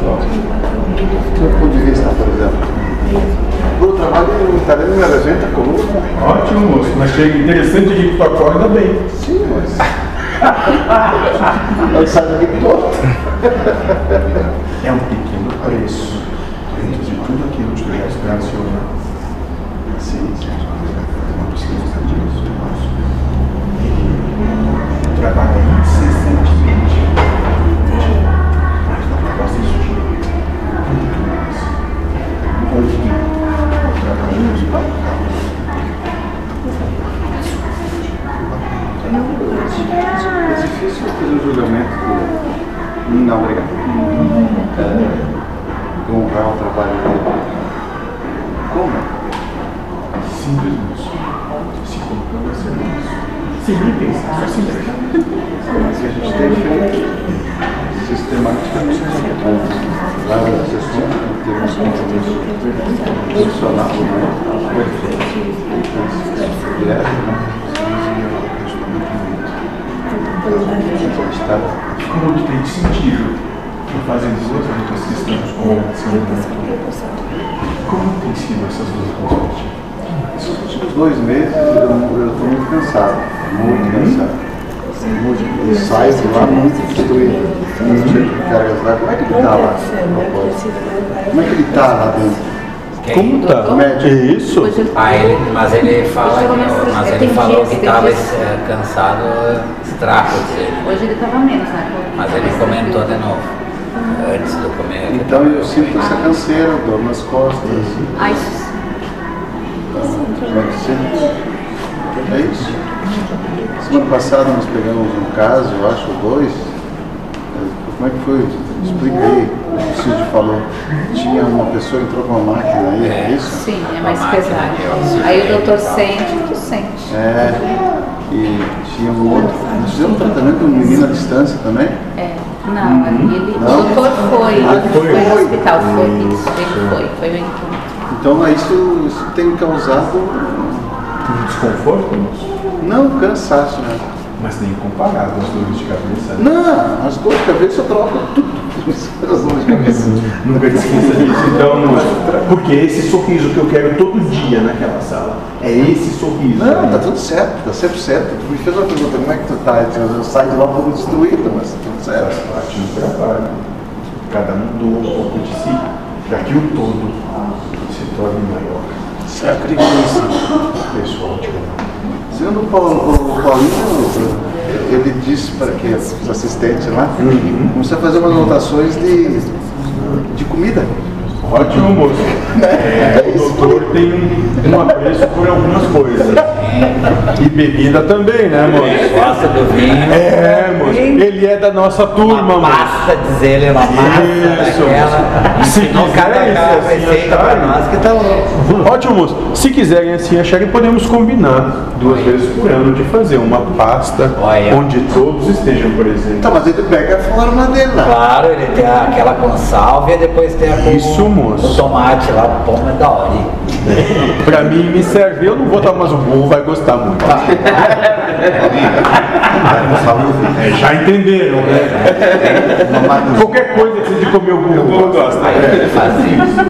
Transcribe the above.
Do ponto de vista, por exemplo. O trabalho italiano era gente comum. Ótimo, moço. Mas que é interessante de para fora ainda bem. Sim, mas. Eu sabia todo. Não, obrigado. É, honrar o trabalho dele. Como? simplesmente se colocando a serviço. Pensar, só entregar. Mas a gente tem feito sistematicamente várias sessões, temos compromisso profissional, né? Direto, né? Fazendo duas lutas que estamos conversando? Como tem sido essas duas lutas? Esses últimos dois meses eu estou muito cansado, muito cansado. Muito, eu saio de lá muito destruído, cheio de cargas d'água. Como é que ele está lá? Como é que ele está lá dentro? Como tá? O médico. É isso? Ah, ele, mas ele fala, que- mas ele falou que estava cansado, estrago dele. Hoje ele estava menos, né? Mas ele comentou de novo, antes do comer. Então eu sinto essa canseira, dor nas costas. Ai, Como é que sente? É isso. Semana passada nós pegamos um caso, eu acho, dois. Como é que foi? Explica aí. O Cid falou. Tinha uma pessoa que entrou com uma máquina aí, é isso? sim, é mais pesado. Aí o e doutor sente, tu sente. É. E tinha um outro. Nós fizemos um tratamento de um menino à distância também. É. Não, ele, Não? o doutor foi, Ah, foi, foi? no hospital, foi isso, ele foi, foi o encontro. Então isso, isso tem causado Um desconforto, não cansaço, né? Mas nem comparado às dores de cabeça. né? Não, as dores de cabeça eu troco tudo. Nunca esqueça disso. Então, porque esse sorriso que eu quero todo dia naquela sala. É esse sorriso. Não, tá tudo certo, tá sempre certo. Tu me fez uma pergunta, como é que tu tá? Eu, saio de lá um pouco destruído, mas tá tudo certo. parte do trabalho. Cada um doa um pouco de si, para que o todo se torne maior. Sacrifício. Pessoal, te amo. Segundo o Paulo, o Paulinho, ele disse para que os assistentes lá, começou a fazer umas anotações de, de comida. Ótimo, moço. É, o doutor tem um apreço por algumas coisas. E bebida também, né, moço? Gosta do vinho. É, moço. Ele é da nossa turma, Uma moço. massa, diz ele, uma massa Isso, daquela. Se Ensinou cada, quiser, cada assim, receita pra nós que tá louco. Ótimo, moço. Se quiserem assim acharem, podemos combinar duas vezes por ano de fazer uma pasta Olha. onde todos estejam presentes. Tá, mas ele pega a forma dele lá. Claro, ele tem aquela com sálvia e depois tem a com Isso, moço. o tomate lá, pô, é da hora. Pra mim me serve, eu não vou tomar, mas o burro vai gostar muito. É, já entenderam, né? Qualquer coisa que de comer o burro. Eu gosto. Ele faz isso.